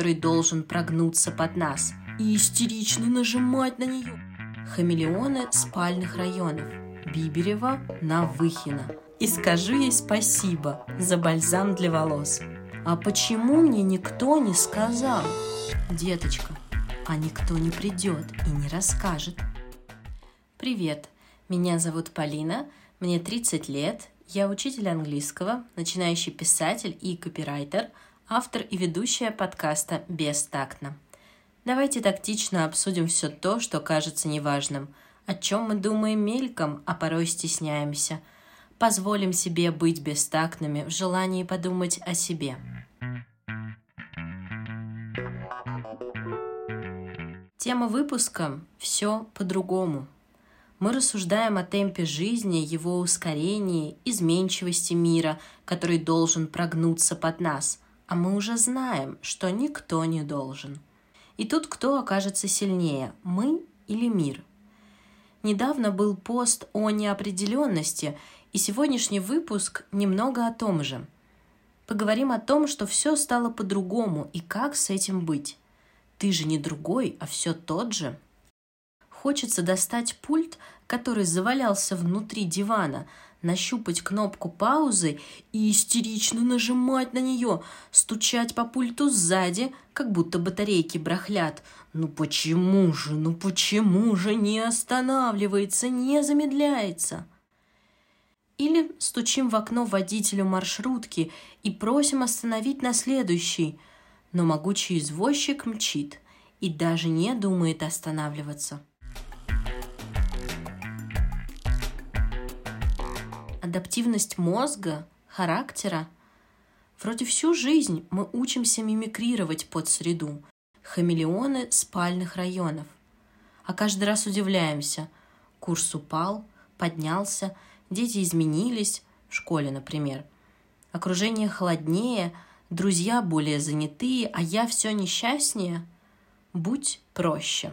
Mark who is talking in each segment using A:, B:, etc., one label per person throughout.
A: который должен прогнуться под нас и истерично нажимать на нее. Хамелеоны спальных районов. Биберева на Выхина. И скажу ей спасибо за бальзам для волос. А почему мне никто не сказал? Деточка, а никто не придет и не расскажет. Привет, меня зовут Полина, мне 30 лет, я учитель английского, начинающий писатель и копирайтер, автор и ведущая подкаста «Бестактно». Давайте тактично обсудим все то, что кажется неважным, о чем мы думаем мельком, а порой стесняемся. Позволим себе быть бестактными в желании подумать о себе. Тема выпуска «Все по-другому». Мы рассуждаем о темпе жизни, его ускорении, изменчивости мира, который должен прогнуться под нас, а мы уже знаем, что никто не должен. И тут кто окажется сильнее, мы или мир? Недавно был пост о неопределенности, и сегодняшний выпуск немного о том же. Поговорим о том, что все стало по-другому и как с этим быть. Ты же не другой, а все тот же – Хочется достать пульт, который завалялся внутри дивана, нащупать кнопку паузы и истерично нажимать на нее, стучать по пульту сзади, как будто батарейки брахлят. Ну почему же, ну почему же не останавливается, не замедляется? Или стучим в окно водителю маршрутки и просим остановить на следующий, но могучий извозчик мчит и даже не думает останавливаться. Адаптивность мозга, характера. Вроде всю жизнь мы учимся мимикрировать под среду, хамелеоны спальных районов. А каждый раз удивляемся. Курс упал, поднялся, дети изменились, в школе, например. Окружение холоднее, друзья более занятые, а я все несчастнее. Будь проще.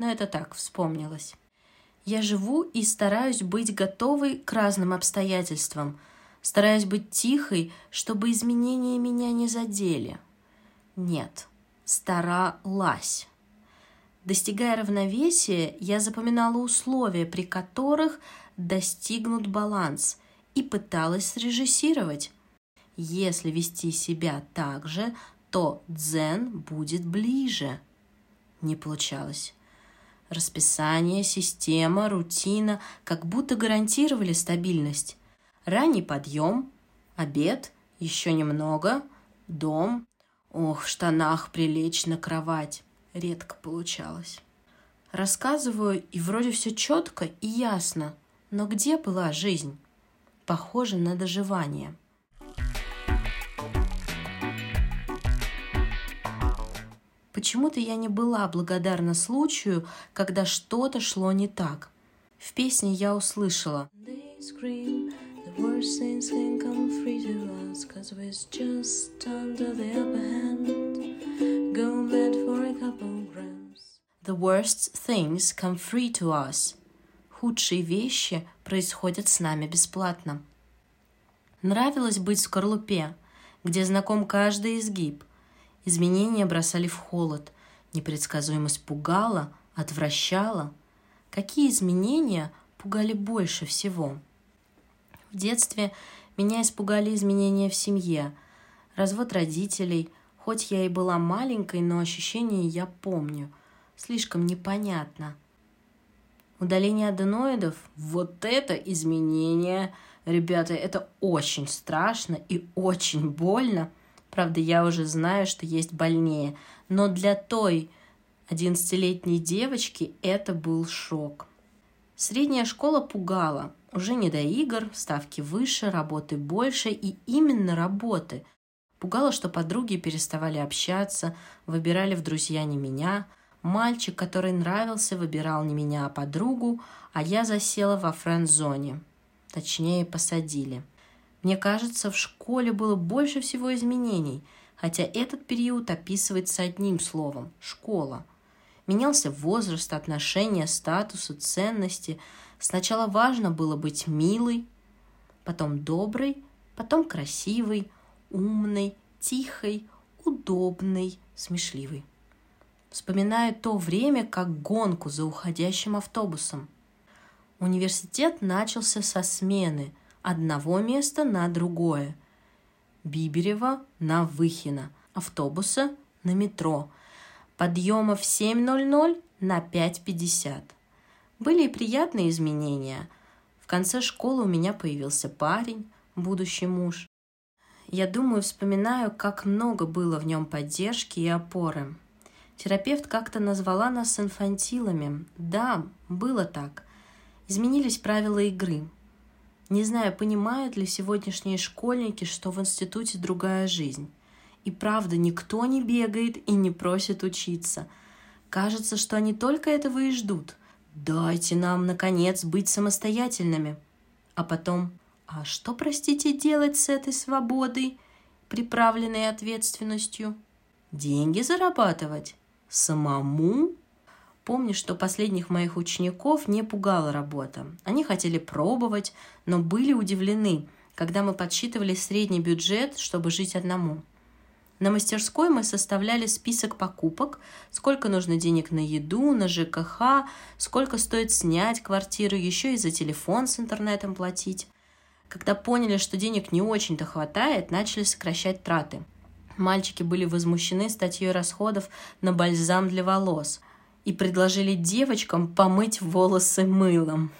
A: Но это так, вспомнилось. Я живу и стараюсь быть готовой к разным обстоятельствам, стараюсь быть тихой, чтобы изменения меня не задели. Нет, старалась. Достигая равновесия, я запоминала условия, при которых достигнут баланс, и пыталась срежиссировать. Если вести себя так же, то дзен будет ближе. Не получалось. Расписание, система, рутина как будто гарантировали стабильность. Ранний подъем, обед, еще немного, дом. Ох, в штанах прилечь на кровать. Редко получалось. Рассказываю, и вроде все четко и ясно. Но где была жизнь? Похоже на доживание. Почему-то я не была благодарна случаю, когда что-то шло не так. В песне я услышала The worst things come free to us. Худшие вещи происходят с нами бесплатно. Нравилось быть в скорлупе, где знаком каждый изгиб, Изменения бросали в холод, непредсказуемость пугала, отвращала. Какие изменения пугали больше всего? В детстве меня испугали изменения в семье, развод родителей, хоть я и была маленькой, но ощущения я помню. Слишком непонятно. Удаление аденоидов – вот это изменение. Ребята, это очень страшно и очень больно – Правда, я уже знаю, что есть больнее. Но для той 11-летней девочки это был шок. Средняя школа пугала. Уже не до игр, ставки выше, работы больше и именно работы. Пугало, что подруги переставали общаться, выбирали в друзья не меня. Мальчик, который нравился, выбирал не меня, а подругу, а я засела во френд-зоне. Точнее, посадили – мне кажется, в школе было больше всего изменений, хотя этот период описывается одним словом – школа. Менялся возраст, отношения, статусы, ценности. Сначала важно было быть милой, потом доброй, потом красивый, умный, тихий, удобный, смешливый. Вспоминаю то время как гонку за уходящим автобусом. Университет начался со смены одного места на другое. Биберева на Выхина, автобуса на метро, подъема в 7.00 на 5.50. Были и приятные изменения. В конце школы у меня появился парень, будущий муж. Я думаю, вспоминаю, как много было в нем поддержки и опоры. Терапевт как-то назвала нас инфантилами. Да, было так. Изменились правила игры. Не знаю, понимают ли сегодняшние школьники, что в институте другая жизнь. И правда, никто не бегает и не просит учиться. Кажется, что они только этого и ждут. Дайте нам, наконец, быть самостоятельными. А потом, а что, простите, делать с этой свободой, приправленной ответственностью? Деньги зарабатывать? самому. Помню, что последних моих учеников не пугала работа. Они хотели пробовать, но были удивлены, когда мы подсчитывали средний бюджет, чтобы жить одному. На мастерской мы составляли список покупок, сколько нужно денег на еду, на ЖКХ, сколько стоит снять квартиру, еще и за телефон с интернетом платить. Когда поняли, что денег не очень-то хватает, начали сокращать траты – Мальчики были возмущены статьей расходов на бальзам для волос и предложили девочкам помыть волосы мылом.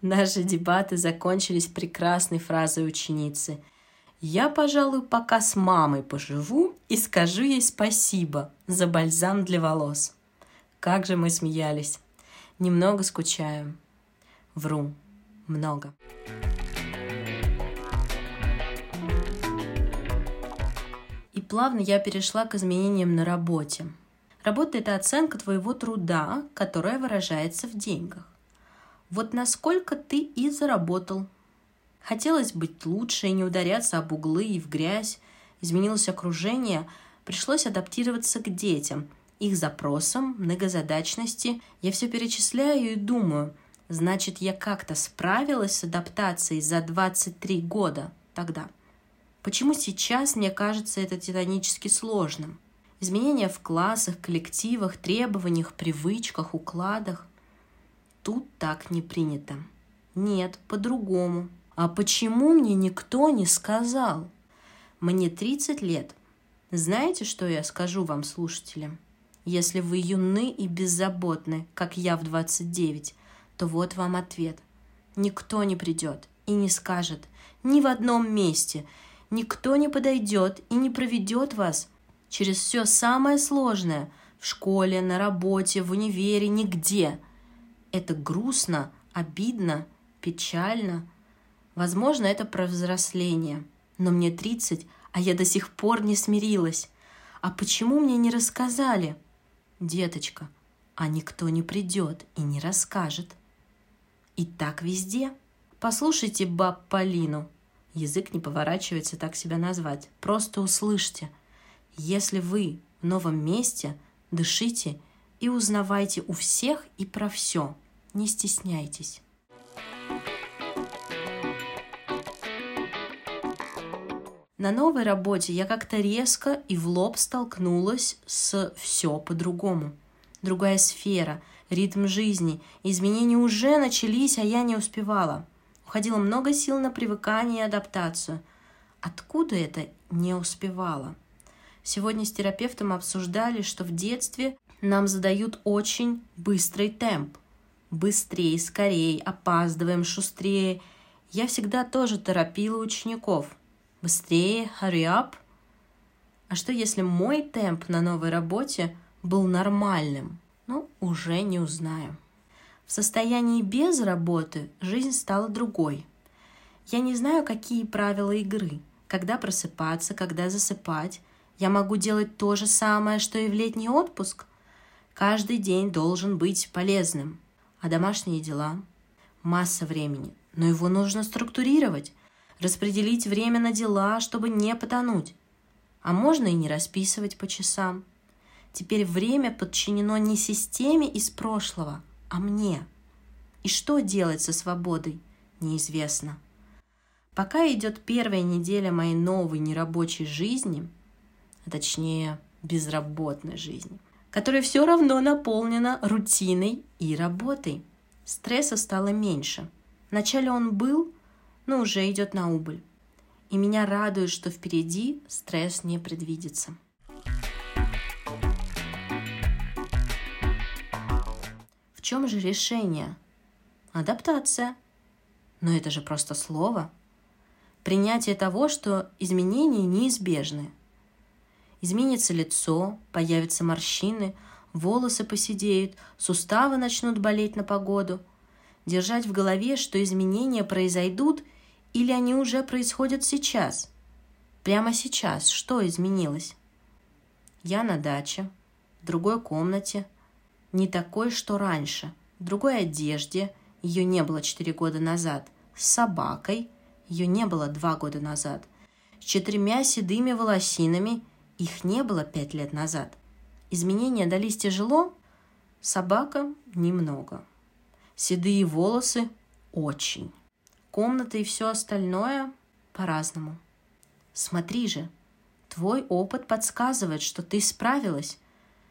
A: Наши дебаты закончились прекрасной фразой ученицы. «Я, пожалуй, пока с мамой поживу и скажу ей спасибо за бальзам для волос». Как же мы смеялись. Немного скучаю. Вру. Много. плавно я перешла к изменениям на работе. Работа – это оценка твоего труда, которая выражается в деньгах. Вот насколько ты и заработал. Хотелось быть лучше и не ударяться об углы и в грязь. Изменилось окружение, пришлось адаптироваться к детям, их запросам, многозадачности. Я все перечисляю и думаю, значит, я как-то справилась с адаптацией за 23 года тогда – Почему сейчас мне кажется это титанически сложным? Изменения в классах, коллективах, требованиях, привычках, укладах. Тут так не принято. Нет, по-другому. А почему мне никто не сказал? Мне 30 лет. Знаете, что я скажу вам, слушатели? Если вы юны и беззаботны, как я в 29, то вот вам ответ. Никто не придет и не скажет ни в одном месте – Никто не подойдет и не проведет вас через все самое сложное в школе, на работе, в универе, нигде. Это грустно, обидно, печально. Возможно, это про взросление. Но мне 30, а я до сих пор не смирилась. А почему мне не рассказали? Деточка, а никто не придет и не расскажет. И так везде. Послушайте баб Полину – Язык не поворачивается так себя назвать. Просто услышьте. Если вы в новом месте, дышите и узнавайте у всех и про все. Не стесняйтесь. На новой работе я как-то резко и в лоб столкнулась с все по-другому. Другая сфера, ритм жизни, изменения уже начались, а я не успевала – Уходило много сил на привыкание и адаптацию. Откуда это не успевала? Сегодня с терапевтом обсуждали, что в детстве нам задают очень быстрый темп. Быстрее, скорее, опаздываем, шустрее. Я всегда тоже торопила учеников. Быстрее, hurry up. А что если мой темп на новой работе был нормальным? Ну, уже не узнаю. В состоянии без работы жизнь стала другой. Я не знаю, какие правила игры, когда просыпаться, когда засыпать. Я могу делать то же самое, что и в летний отпуск. Каждый день должен быть полезным. А домашние дела? Масса времени, но его нужно структурировать, распределить время на дела, чтобы не потонуть. А можно и не расписывать по часам. Теперь время подчинено не системе из прошлого – а мне. И что делать со свободой, неизвестно. Пока идет первая неделя моей новой нерабочей жизни, а точнее безработной жизни, которая все равно наполнена рутиной и работой. Стресса стало меньше. Вначале он был, но уже идет на убыль. И меня радует, что впереди стресс не предвидится. В чем же решение? Адаптация. Но это же просто слово. Принятие того, что изменения неизбежны – Изменится лицо, появятся морщины, волосы поседеют, суставы начнут болеть на погоду. Держать в голове, что изменения произойдут или они уже происходят сейчас. Прямо сейчас что изменилось? Я на даче, в другой комнате, не такой, что раньше, в другой одежде, ее не было четыре года назад, с собакой, ее не было два года назад, с четырьмя седыми волосинами их не было пять лет назад. Изменения дались тяжело, собака – немного. Седые волосы – очень. Комната и все остальное – по-разному. Смотри же, твой опыт подсказывает, что ты справилась.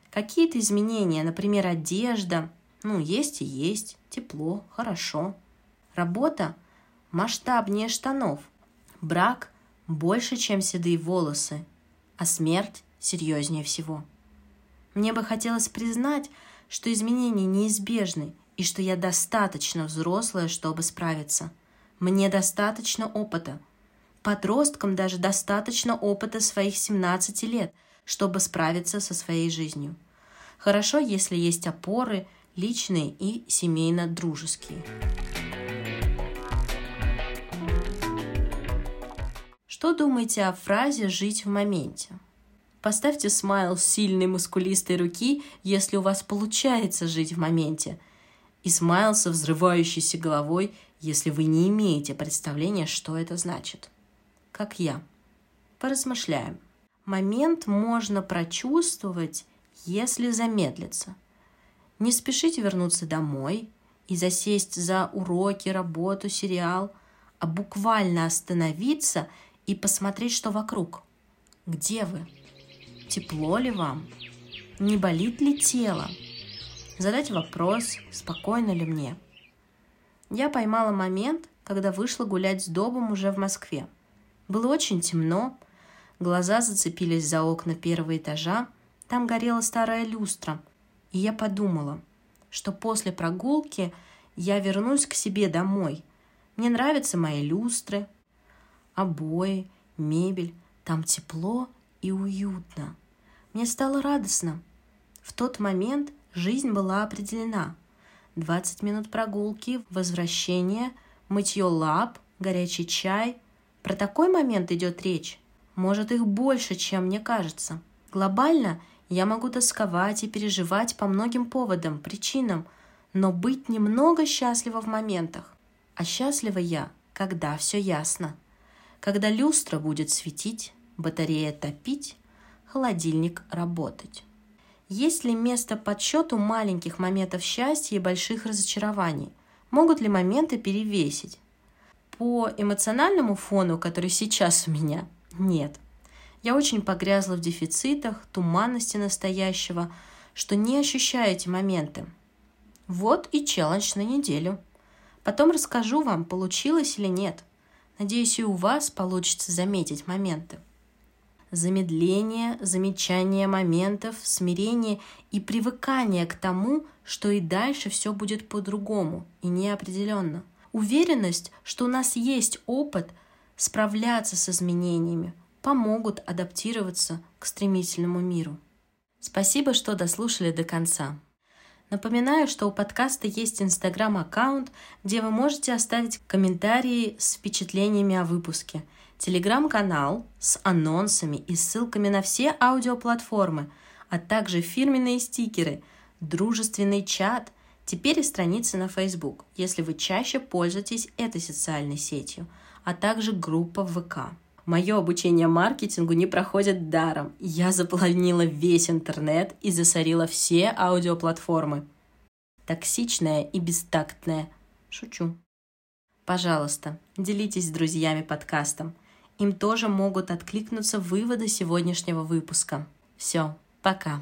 A: Какие-то изменения, например, одежда, ну, есть и есть, тепло, хорошо. Работа масштабнее штанов. Брак больше, чем седые волосы а смерть серьезнее всего. Мне бы хотелось признать, что изменения неизбежны и что я достаточно взрослая, чтобы справиться. Мне достаточно опыта. Подросткам даже достаточно опыта своих 17 лет, чтобы справиться со своей жизнью. Хорошо, если есть опоры личные и семейно-дружеские. Что думаете о фразе «жить в моменте»? Поставьте смайл сильной мускулистой руки, если у вас получается жить в моменте. И смайл со взрывающейся головой, если вы не имеете представления, что это значит. Как я. Поразмышляем. Момент можно прочувствовать, если замедлиться. Не спешите вернуться домой и засесть за уроки, работу, сериал, а буквально остановиться – и посмотреть, что вокруг. Где вы? Тепло ли вам? Не болит ли тело? Задать вопрос, спокойно ли мне. Я поймала момент, когда вышла гулять с Добом уже в Москве. Было очень темно, глаза зацепились за окна первого этажа, там горела старая люстра, и я подумала, что после прогулки я вернусь к себе домой. Мне нравятся мои люстры, обои, мебель. Там тепло и уютно. Мне стало радостно. В тот момент жизнь была определена. 20 минут прогулки, возвращение, мытье лап, горячий чай. Про такой момент идет речь. Может, их больше, чем мне кажется. Глобально я могу тосковать и переживать по многим поводам, причинам, но быть немного счастлива в моментах. А счастлива я, когда все ясно когда люстра будет светить, батарея топить, холодильник работать. Есть ли место подсчету маленьких моментов счастья и больших разочарований? Могут ли моменты перевесить? По эмоциональному фону, который сейчас у меня, нет. Я очень погрязла в дефицитах, туманности настоящего, что не ощущаю эти моменты. Вот и челлендж на неделю. Потом расскажу вам, получилось или нет – Надеюсь, и у вас получится заметить моменты. Замедление, замечание моментов, смирение и привыкание к тому, что и дальше все будет по-другому и неопределенно. Уверенность, что у нас есть опыт справляться с изменениями, помогут адаптироваться к стремительному миру. Спасибо, что дослушали до конца. Напоминаю, что у подкаста есть инстаграм-аккаунт, где вы можете оставить комментарии с впечатлениями о выпуске, телеграм-канал с анонсами и ссылками на все аудиоплатформы, а также фирменные стикеры, дружественный чат, теперь и страницы на Facebook, если вы чаще пользуетесь этой социальной сетью, а также группа ВК. Мое обучение маркетингу не проходит даром. Я заполонила весь интернет и засорила все аудиоплатформы. Токсичная и бестактная. Шучу. Пожалуйста, делитесь с друзьями подкастом. Им тоже могут откликнуться выводы сегодняшнего выпуска. Все, пока.